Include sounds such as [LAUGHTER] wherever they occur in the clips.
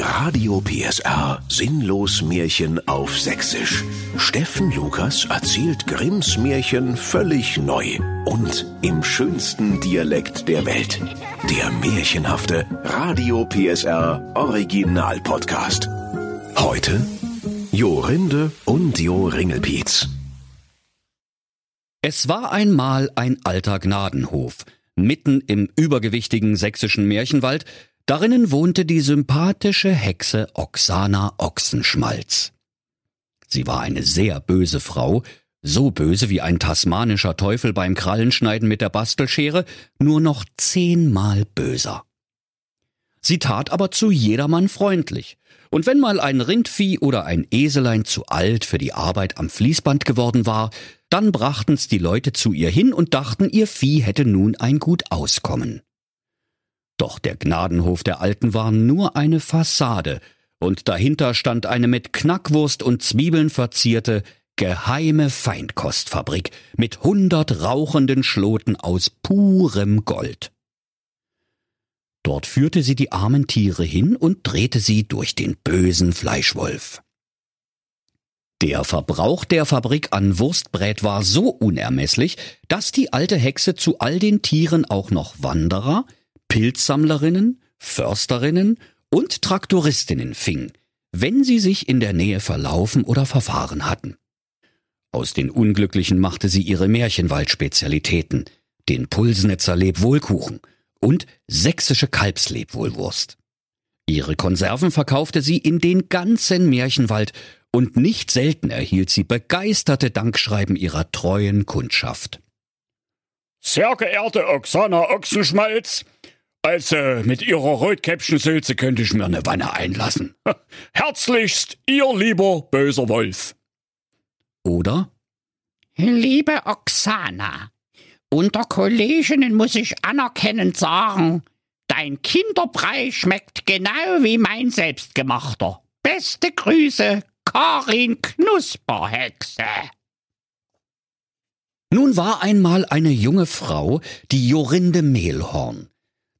Radio PSR Sinnlos Märchen auf Sächsisch. Steffen Lukas erzählt Grimms Märchen völlig neu und im schönsten Dialekt der Welt. Der märchenhafte Radio PSR Original Podcast. Heute Jorinde und Jo Ringelpiez. Es war einmal ein alter Gnadenhof, mitten im übergewichtigen sächsischen Märchenwald, Darinnen wohnte die sympathische Hexe Oksana Ochsenschmalz. Sie war eine sehr böse Frau, so böse wie ein tasmanischer Teufel beim Krallenschneiden mit der Bastelschere, nur noch zehnmal böser. Sie tat aber zu jedermann freundlich, und wenn mal ein Rindvieh oder ein Eselein zu alt für die Arbeit am Fließband geworden war, dann brachten's die Leute zu ihr hin und dachten, ihr Vieh hätte nun ein gut Auskommen. Doch der Gnadenhof der Alten war nur eine Fassade, und dahinter stand eine mit Knackwurst und Zwiebeln verzierte, geheime Feinkostfabrik mit hundert rauchenden Schloten aus purem Gold. Dort führte sie die armen Tiere hin und drehte sie durch den bösen Fleischwolf. Der Verbrauch der Fabrik an Wurstbrät war so unermesslich, dass die alte Hexe zu all den Tieren auch noch Wanderer, Pilzsammlerinnen, Försterinnen und Traktoristinnen fing, wenn sie sich in der Nähe verlaufen oder verfahren hatten. Aus den Unglücklichen machte sie ihre Märchenwaldspezialitäten, den Pulsnetzer Lebwohlkuchen und sächsische Kalbslebwohlwurst. Ihre Konserven verkaufte sie in den ganzen Märchenwald und nicht selten erhielt sie begeisterte Dankschreiben ihrer treuen Kundschaft. Sehr geehrte Oksana Ochsenschmalz, also mit Ihrer Rotkäppchensülze könnte ich mir eine Wanne einlassen. Herzlichst, Ihr lieber böser Wolf. Oder? Liebe Oksana, unter Kolleginnen muss ich anerkennend sagen, dein Kinderbrei schmeckt genau wie mein selbstgemachter. Beste Grüße, Karin Knusperhexe. Nun war einmal eine junge Frau, die Jorinde Mehlhorn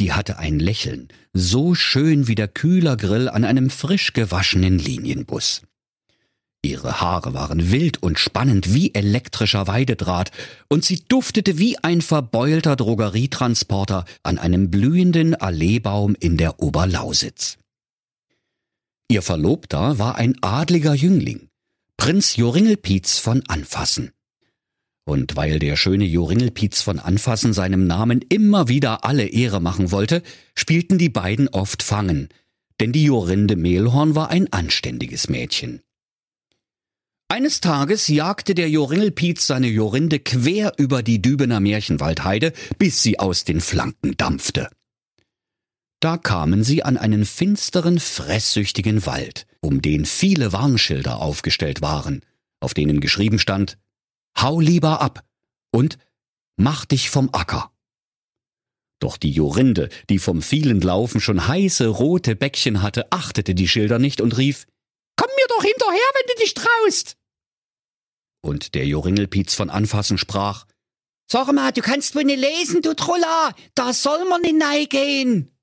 die hatte ein Lächeln, so schön wie der Kühlergrill an einem frisch gewaschenen Linienbus. Ihre Haare waren wild und spannend wie elektrischer Weidedraht, und sie duftete wie ein verbeulter Drogerietransporter an einem blühenden Alleebaum in der Oberlausitz. Ihr Verlobter war ein adliger Jüngling, Prinz Joringelpietz von Anfassen. Und weil der schöne Joringelpietz von Anfassen seinem Namen immer wieder alle Ehre machen wollte, spielten die beiden oft Fangen, denn die Jorinde Mehlhorn war ein anständiges Mädchen. Eines Tages jagte der Joringelpietz seine Jorinde quer über die Dübener Märchenwaldheide, bis sie aus den Flanken dampfte. Da kamen sie an einen finsteren, fresssüchtigen Wald, um den viele Warnschilder aufgestellt waren, auf denen geschrieben stand Hau lieber ab und mach dich vom Acker. Doch die Jorinde, die vom vielen Laufen schon heiße rote Bäckchen hatte, achtete die Schilder nicht und rief Komm mir doch hinterher, wenn du dich traust. Und der Joringelpietz von Anfassen sprach Sag mal, du kannst wohl nicht lesen, du Troller, da soll man nicht neigehen.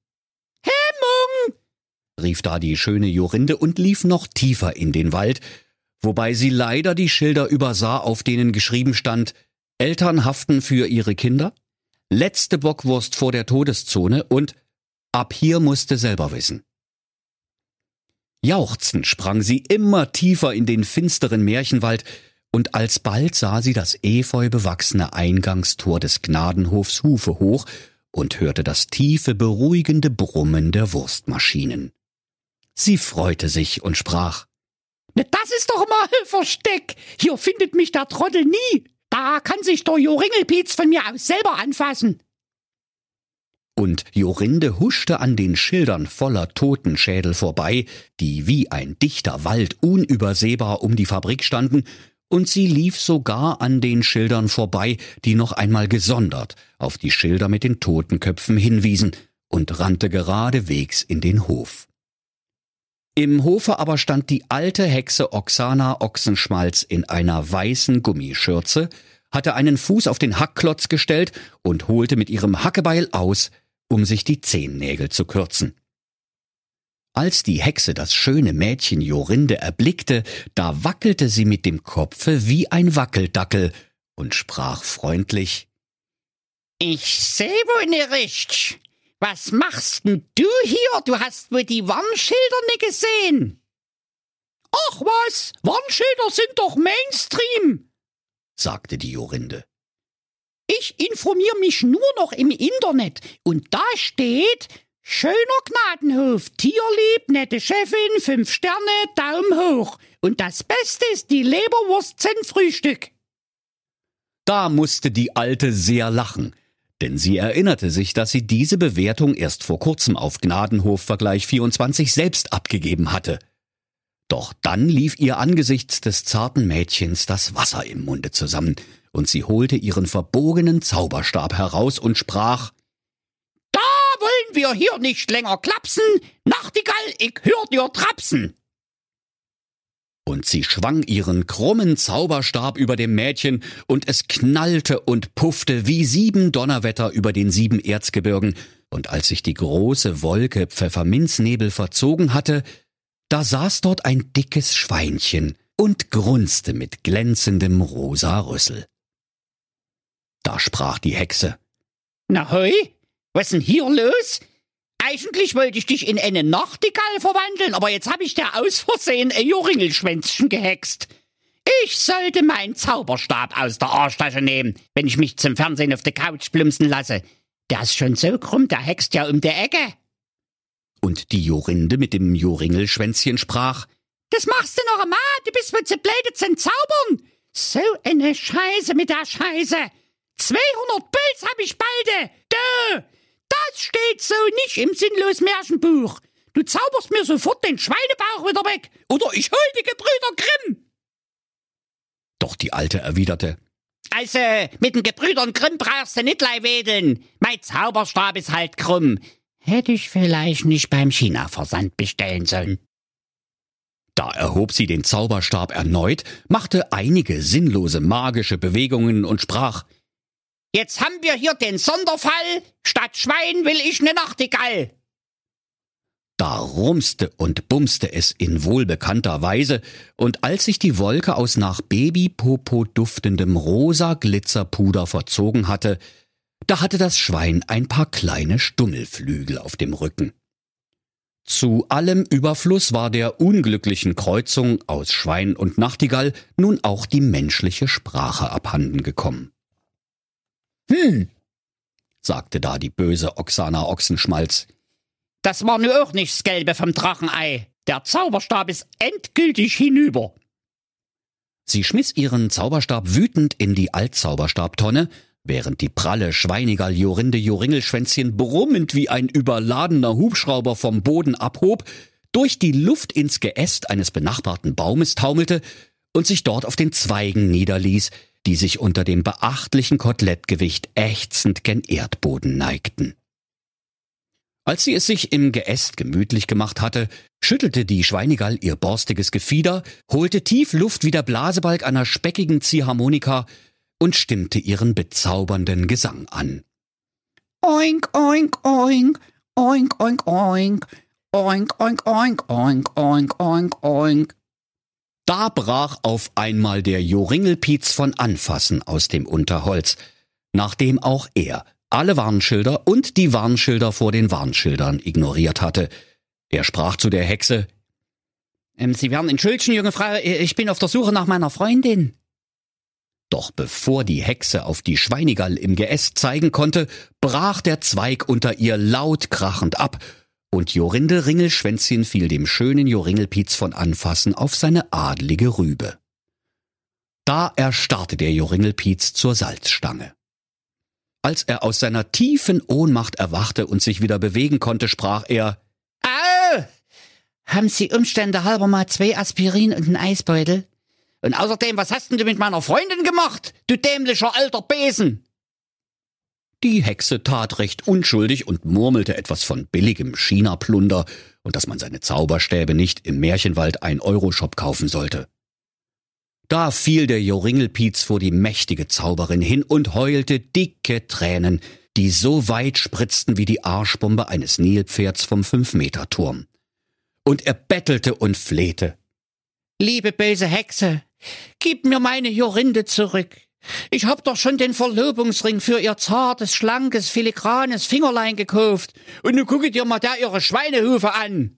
Hemmung! rief da die schöne Jorinde und lief noch tiefer in den Wald, wobei sie leider die Schilder übersah, auf denen geschrieben stand Eltern haften für ihre Kinder, letzte Bockwurst vor der Todeszone und ab hier musste selber wissen. Jauchzend sprang sie immer tiefer in den finsteren Märchenwald, und alsbald sah sie das efeu bewachsene Eingangstor des Gnadenhofs Hufe hoch und hörte das tiefe, beruhigende Brummen der Wurstmaschinen. Sie freute sich und sprach das ist doch mal [LAUGHS] Versteck. Hier findet mich der Trottel nie. Da kann sich der Joringelpietz von mir aus selber anfassen. Und Jorinde huschte an den Schildern voller Totenschädel vorbei, die wie ein dichter Wald unübersehbar um die Fabrik standen, und sie lief sogar an den Schildern vorbei, die noch einmal gesondert auf die Schilder mit den Totenköpfen hinwiesen, und rannte geradewegs in den Hof. Im Hofe aber stand die alte Hexe Oksana Ochsenschmalz in einer weißen Gummischürze, hatte einen Fuß auf den Hackklotz gestellt und holte mit ihrem Hackebeil aus, um sich die Zehennägel zu kürzen. Als die Hexe das schöne Mädchen Jorinde erblickte, da wackelte sie mit dem Kopfe wie ein Wackeldackel und sprach freundlich Ich seh wohl richtig. Was machst denn du hier? Du hast wohl die Warnschilder nicht gesehen. Ach was, Warnschilder sind doch Mainstream, sagte die Jorinde. Ich informiere mich nur noch im Internet und da steht schöner Gnadenhof, tierlieb, nette Chefin, fünf Sterne, Daumen hoch. Und das Beste ist die Leberwurst zum Frühstück. Da musste die Alte sehr lachen, denn sie erinnerte sich, dass sie diese Bewertung erst vor kurzem auf Gnadenhof Vergleich 24 selbst abgegeben hatte. Doch dann lief ihr angesichts des zarten Mädchens das Wasser im Munde zusammen, und sie holte ihren verbogenen Zauberstab heraus und sprach Da wollen wir hier nicht länger klapsen, Nachtigall, ich hör dir trapsen. Und sie schwang ihren krummen Zauberstab über dem Mädchen, und es knallte und puffte wie sieben Donnerwetter über den sieben Erzgebirgen, und als sich die große Wolke Pfefferminznebel verzogen hatte, da saß dort ein dickes Schweinchen und grunzte mit glänzendem rosa Rüssel. Da sprach die Hexe. Na hoi, was denn hier los? Eigentlich wollte ich dich in eine Nachtigall verwandeln, aber jetzt hab ich dir aus Versehen ein Joringelschwänzchen gehext. Ich sollte meinen Zauberstab aus der Arschtasche nehmen, wenn ich mich zum Fernsehen auf der Couch plumpsen lasse. Der ist schon so krumm, der hext ja um die Ecke. Und die Jorinde mit dem Joringelschwänzchen sprach, Das machst du noch einmal, du bist wohl zu blöde zum Zaubern. So eine Scheiße mit der Scheiße. 200 Pilz hab ich balde. Dö, das steht so nicht im sinnlos Märchenbuch. Du zauberst mir sofort den Schweinebauch wieder weg, oder ich hol die Gebrüder Grimm. Doch die Alte erwiderte, Also, mit den Gebrüdern Grimm brauchst du nicht lei wedeln. Mein Zauberstab ist halt krumm. Hätte ich vielleicht nicht beim China-Versand bestellen sollen. Da erhob sie den Zauberstab erneut, machte einige sinnlose magische Bewegungen und sprach, Jetzt haben wir hier den Sonderfall. Statt Schwein will ich ne Nachtigall. Da rumste und bumste es in wohlbekannter Weise, und als sich die Wolke aus nach Babypopo duftendem rosa Glitzerpuder verzogen hatte, da hatte das Schwein ein paar kleine Stummelflügel auf dem Rücken. Zu allem Überfluss war der unglücklichen Kreuzung aus Schwein und Nachtigall nun auch die menschliche Sprache abhanden gekommen. Hm, sagte da die böse Oksana Ochsenschmalz. das war nur auch nichts Gelbe vom Drachenei. Der Zauberstab ist endgültig hinüber. Sie schmiss ihren Zauberstab wütend in die Altzauberstabtonne, während die pralle Schweinigall Jorinde Joringelschwänzchen brummend wie ein überladener Hubschrauber vom Boden abhob, durch die Luft ins Geäst eines benachbarten Baumes taumelte und sich dort auf den Zweigen niederließ, die sich unter dem beachtlichen Kotelettgewicht ächzend gen Erdboden neigten. Als sie es sich im Geäst gemütlich gemacht hatte, schüttelte die Schweinigall ihr borstiges Gefieder, holte tief Luft wie der Blasebalg einer speckigen Ziehharmonika und stimmte ihren bezaubernden Gesang an. Oink, oink, oink, oink, oink, oink, oink, oink, oink, oink, oink, oink, oink. Da brach auf einmal der Joringelpiez von Anfassen aus dem Unterholz, nachdem auch er alle Warnschilder und die Warnschilder vor den Warnschildern ignoriert hatte. Er sprach zu der Hexe, Ähm, Sie werden entschuldigen, junge Frau, ich bin auf der Suche nach meiner Freundin. Doch bevor die Hexe auf die Schweinigall im Geäst zeigen konnte, brach der Zweig unter ihr laut krachend ab, und Jorinde Ringelschwänzchen fiel dem schönen Joringelpiez von Anfassen auf seine adlige Rübe. Da erstarrte der Joringelpiez zur Salzstange. Als er aus seiner tiefen Ohnmacht erwachte und sich wieder bewegen konnte, sprach er, Au! Haben Sie Umstände halber mal zwei Aspirin und einen Eisbeutel? Und außerdem, was hast denn du mit meiner Freundin gemacht, du dämlicher alter Besen? Die Hexe tat recht unschuldig und murmelte etwas von billigem China-Plunder und dass man seine Zauberstäbe nicht im Märchenwald ein Euroshop kaufen sollte. Da fiel der Joringelpiez vor die mächtige Zauberin hin und heulte dicke Tränen, die so weit spritzten wie die Arschbombe eines Nilpferds vom Fünf-Meter-Turm. und er bettelte und flehte. Liebe böse Hexe, gib mir meine Jorinde zurück. Ich hab doch schon den Verlobungsring für ihr zartes, schlankes, filigranes Fingerlein gekauft. Und nun gucke dir mal da ihre Schweinehufe an.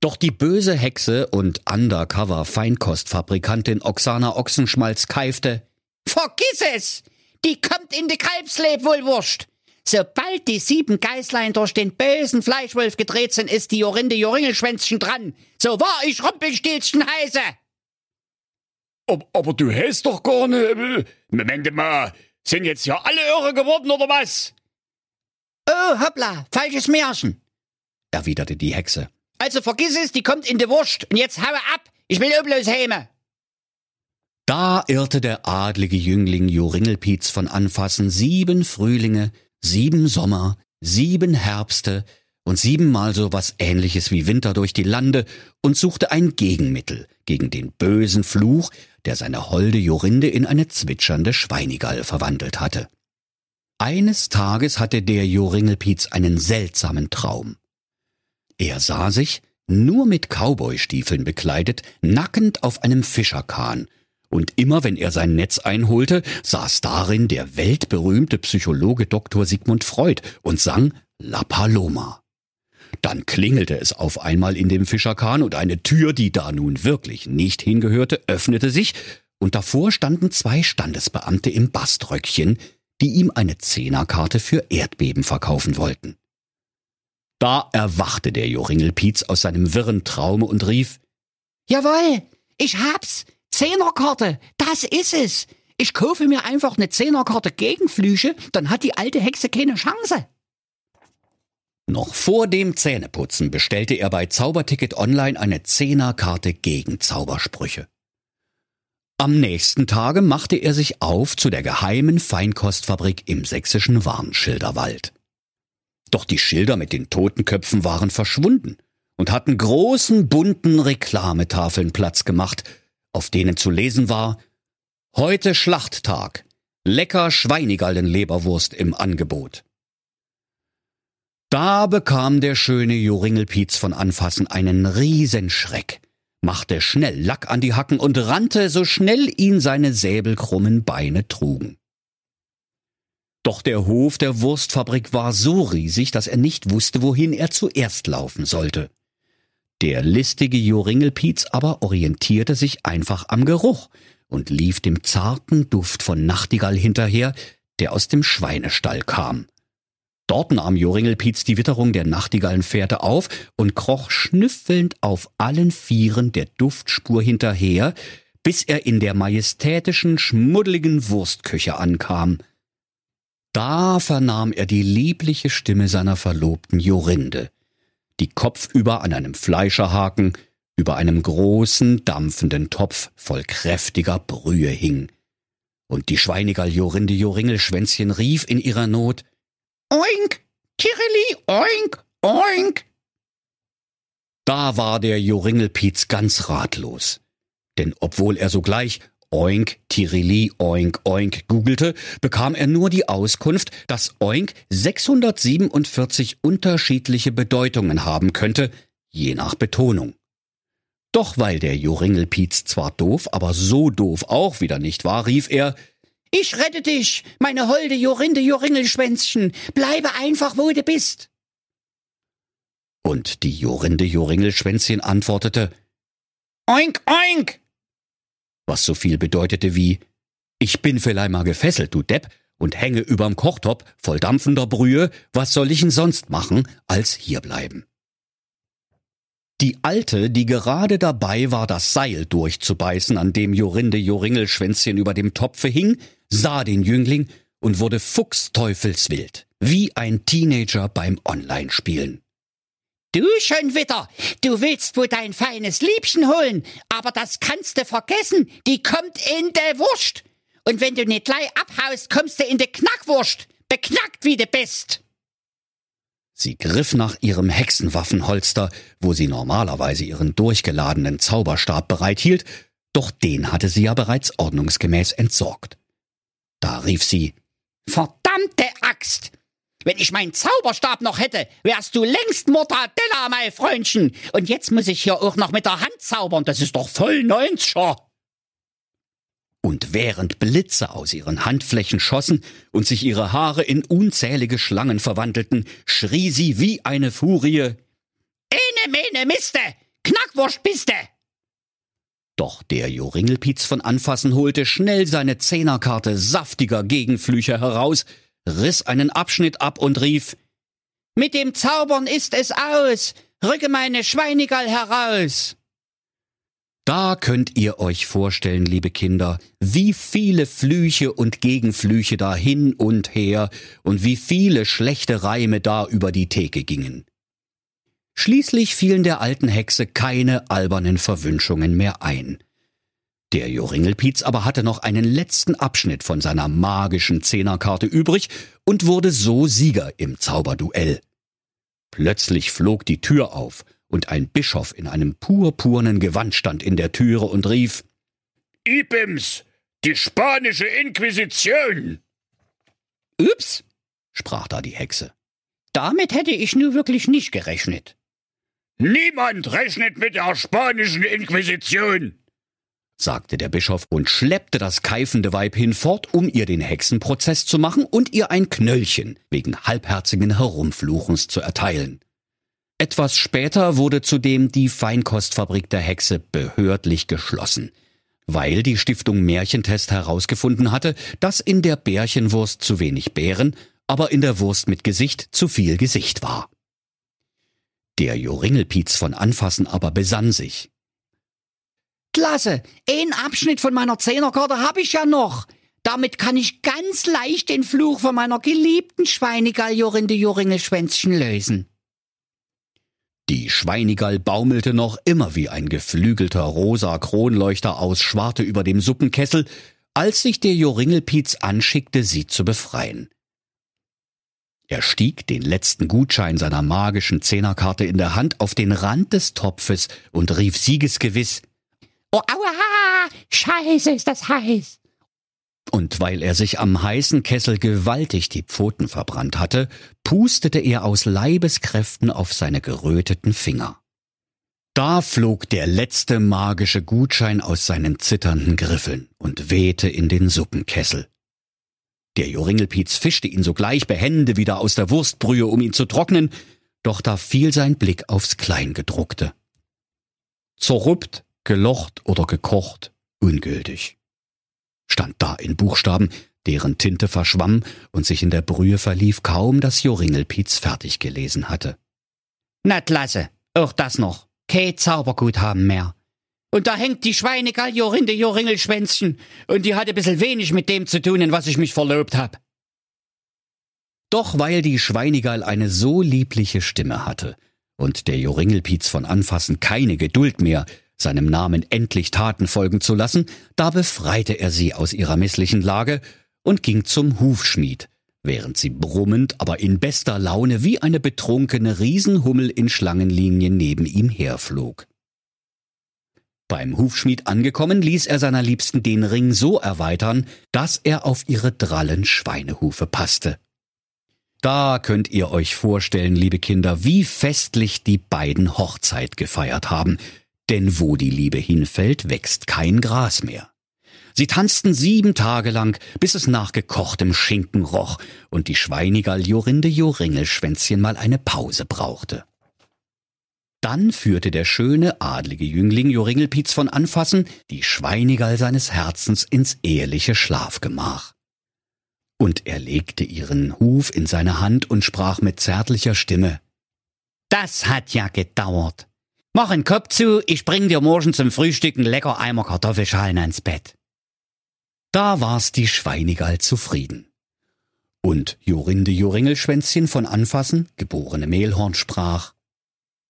Doch die böse Hexe und Undercover-Feinkostfabrikantin Oksana Ochsenschmalz keifte. Vergiss es! Die kommt in die Kalbsleib, Sobald die sieben Geißlein durch den bösen Fleischwolf gedreht sind, ist die Jorinde Joringelschwänzchen dran. So war ich Rumpelstilzchen heiße. Aber, aber du hast doch gar ne... Moment mal, sind jetzt ja alle irre geworden, oder was? Oh, hoppla, falsches Märchen, erwiderte die Hexe. Also vergiss es, die kommt in die Wurst. Und jetzt haue ab, ich will bloß häme. Da irrte der adlige Jüngling Joringelpietz von Anfassen sieben Frühlinge, sieben Sommer, sieben Herbste und siebenmal so was ähnliches wie Winter durch die Lande und suchte ein Gegenmittel gegen den bösen Fluch, der seine holde Jorinde in eine zwitschernde Schweinigall verwandelt hatte. Eines Tages hatte der Joringelpietz einen seltsamen Traum. Er sah sich, nur mit Cowboystiefeln bekleidet, nackend auf einem Fischerkahn und immer wenn er sein Netz einholte, saß darin der weltberühmte Psychologe Dr. Sigmund Freud und sang La Paloma. Dann klingelte es auf einmal in dem Fischerkahn und eine Tür, die da nun wirklich nicht hingehörte, öffnete sich und davor standen zwei Standesbeamte im Baströckchen, die ihm eine Zehnerkarte für Erdbeben verkaufen wollten. Da erwachte der Joringelpietz aus seinem wirren Traume und rief, Jawohl, ich hab's, Zehnerkarte, das ist es. Ich kaufe mir einfach eine Zehnerkarte gegen Flüche, dann hat die alte Hexe keine Chance. Noch vor dem Zähneputzen bestellte er bei Zauberticket Online eine Zehnerkarte gegen Zaubersprüche. Am nächsten Tage machte er sich auf zu der geheimen Feinkostfabrik im sächsischen Warnschilderwald. Doch die Schilder mit den Totenköpfen waren verschwunden und hatten großen bunten Reklametafeln Platz gemacht, auf denen zu lesen war Heute Schlachttag. Lecker Schweinigallenleberwurst im Angebot. Da bekam der schöne Joringelpietz von Anfassen einen Riesenschreck, machte schnell Lack an die Hacken und rannte, so schnell ihn seine säbelkrummen Beine trugen. Doch der Hof der Wurstfabrik war so riesig, dass er nicht wusste, wohin er zuerst laufen sollte. Der listige Joringelpietz aber orientierte sich einfach am Geruch und lief dem zarten Duft von Nachtigall hinterher, der aus dem Schweinestall kam. Dort nahm Joringelpietz die Witterung der Nachtigallenfährte auf und kroch schnüffelnd auf allen Vieren der Duftspur hinterher, bis er in der majestätischen, schmuddeligen Wurstküche ankam. Da vernahm er die liebliche Stimme seiner Verlobten Jorinde die kopfüber an einem Fleischerhaken über einem großen, dampfenden Topf voll kräftiger Brühe hing. Und die Schweinigall Jorinde Joringelschwänzchen rief in ihrer Not Oink, Tirili, oink, oink. Da war der Joringelpietz ganz ratlos. Denn obwohl er sogleich Oink, Tirili, Oink, Oink googelte, bekam er nur die Auskunft, dass Oink 647 unterschiedliche Bedeutungen haben könnte, je nach Betonung. Doch weil der Joringelpietz zwar doof, aber so doof auch wieder nicht war, rief er, ich rette dich, meine holde Jorinde Joringelschwänzchen, bleibe einfach, wo du bist. Und die Jorinde Joringelschwänzchen antwortete, Oink, oink! was so viel bedeutete wie Ich bin vielleicht mal gefesselt, du Depp, und hänge überm Kochtopf voll dampfender Brühe, was soll ich denn sonst machen, als hierbleiben? Die Alte, die gerade dabei war, das Seil durchzubeißen, an dem Jorinde Joringelschwänzchen über dem Topfe hing, sah den Jüngling und wurde fuchsteufelswild, wie ein Teenager beim Online-Spielen. Du schon wieder. Du willst wohl dein feines Liebchen holen, aber das kannst du vergessen. Die kommt in de Wurst. Und wenn du nicht gleich abhaust, kommst du in de Knackwurst. Beknackt wie du bist. Sie griff nach ihrem Hexenwaffenholster, wo sie normalerweise ihren durchgeladenen Zauberstab bereithielt, doch den hatte sie ja bereits ordnungsgemäß entsorgt. Da rief sie Verdammte Axt! Wenn ich meinen Zauberstab noch hätte, wärst du längst Mortadella, mein Freundchen. Und jetzt muss ich hier auch noch mit der Hand zaubern. Das ist doch voll 90er. Und während Blitze aus ihren Handflächen schossen und sich ihre Haare in unzählige Schlangen verwandelten, schrie sie wie eine Furie. Ene, mene, miste! Knackwurst biste! Doch der Joringelpiez von Anfassen holte schnell seine Zehnerkarte saftiger Gegenflüche heraus, riss einen Abschnitt ab und rief Mit dem Zaubern ist es aus. Rücke meine Schweinigall heraus. Da könnt ihr euch vorstellen, liebe Kinder, wie viele Flüche und Gegenflüche da hin und her und wie viele schlechte Reime da über die Theke gingen. Schließlich fielen der alten Hexe keine albernen Verwünschungen mehr ein. Der Joringelpiez aber hatte noch einen letzten Abschnitt von seiner magischen Zehnerkarte übrig und wurde so Sieger im Zauberduell. Plötzlich flog die Tür auf und ein Bischof in einem purpurnen Gewand stand in der Türe und rief Ibims, die spanische Inquisition. Ups, sprach da die Hexe. Damit hätte ich nur wirklich nicht gerechnet. Niemand rechnet mit der spanischen Inquisition, sagte der Bischof und schleppte das keifende Weib hinfort, um ihr den Hexenprozess zu machen und ihr ein Knöllchen wegen halbherzigen Herumfluchens zu erteilen. Etwas später wurde zudem die Feinkostfabrik der Hexe behördlich geschlossen, weil die Stiftung Märchentest herausgefunden hatte, dass in der Bärchenwurst zu wenig Beeren, aber in der Wurst mit Gesicht zu viel Gesicht war. Der Joringelpiez von Anfassen aber besann sich. Klasse, ein Abschnitt von meiner Zehnerkarte habe ich ja noch. Damit kann ich ganz leicht den Fluch von meiner geliebten Schweinegall Jorinde Joringelschwänzchen lösen. Die Schweinigall baumelte noch immer wie ein geflügelter rosa Kronleuchter aus Schwarte über dem Suppenkessel, als sich der Joringelpiez anschickte, sie zu befreien. Er stieg den letzten Gutschein seiner magischen Zehnerkarte in der Hand auf den Rand des Topfes und rief siegesgewiss Oh, aua, scheiße, ist das heiß. Und weil er sich am heißen Kessel gewaltig die Pfoten verbrannt hatte, pustete er aus Leibeskräften auf seine geröteten Finger. Da flog der letzte magische Gutschein aus seinen zitternden Griffeln und wehte in den Suppenkessel. Der Joringelpiez fischte ihn sogleich behende wieder aus der Wurstbrühe, um ihn zu trocknen, doch da fiel sein Blick aufs Kleingedruckte. Zerrüppt, gelocht oder gekocht, ungültig. Stand da in Buchstaben, deren Tinte verschwamm und sich in der Brühe verlief, kaum dass Joringelpiez fertig gelesen hatte. Na klasse, auch das noch. Kein Zauberguthaben mehr. Und da hängt die Schweinegall Jorinde Joringelschwänzchen und die hat ein bisschen wenig mit dem zu tun, in was ich mich verlobt hab. Doch weil die Schweinigall eine so liebliche Stimme hatte und der Joringelpiez von Anfassen keine Geduld mehr, seinem Namen endlich Taten folgen zu lassen, da befreite er sie aus ihrer misslichen Lage und ging zum Hufschmied, während sie brummend, aber in bester Laune wie eine betrunkene Riesenhummel in Schlangenlinien neben ihm herflog. Beim Hufschmied angekommen, ließ er seiner Liebsten den Ring so erweitern, dass er auf ihre drallen Schweinehufe passte. Da könnt ihr euch vorstellen, liebe Kinder, wie festlich die beiden Hochzeit gefeiert haben, denn wo die Liebe hinfällt, wächst kein Gras mehr. Sie tanzten sieben Tage lang, bis es nach gekochtem Schinken roch und die Schweinigall Jorinde Joringelschwänzchen mal eine Pause brauchte. Dann führte der schöne, adlige Jüngling Joringelpiez von Anfassen die Schweinigall seines Herzens ins eheliche Schlafgemach. Und er legte ihren Huf in seine Hand und sprach mit zärtlicher Stimme. Das hat ja gedauert. Mach einen Kopf zu, ich bring dir morgen zum Frühstücken lecker Eimer Kartoffelschalen ans Bett. Da war's die Schweinigall zufrieden. Und Jorinde Joringelschwänzchen von Anfassen, geborene Mehlhorn, sprach,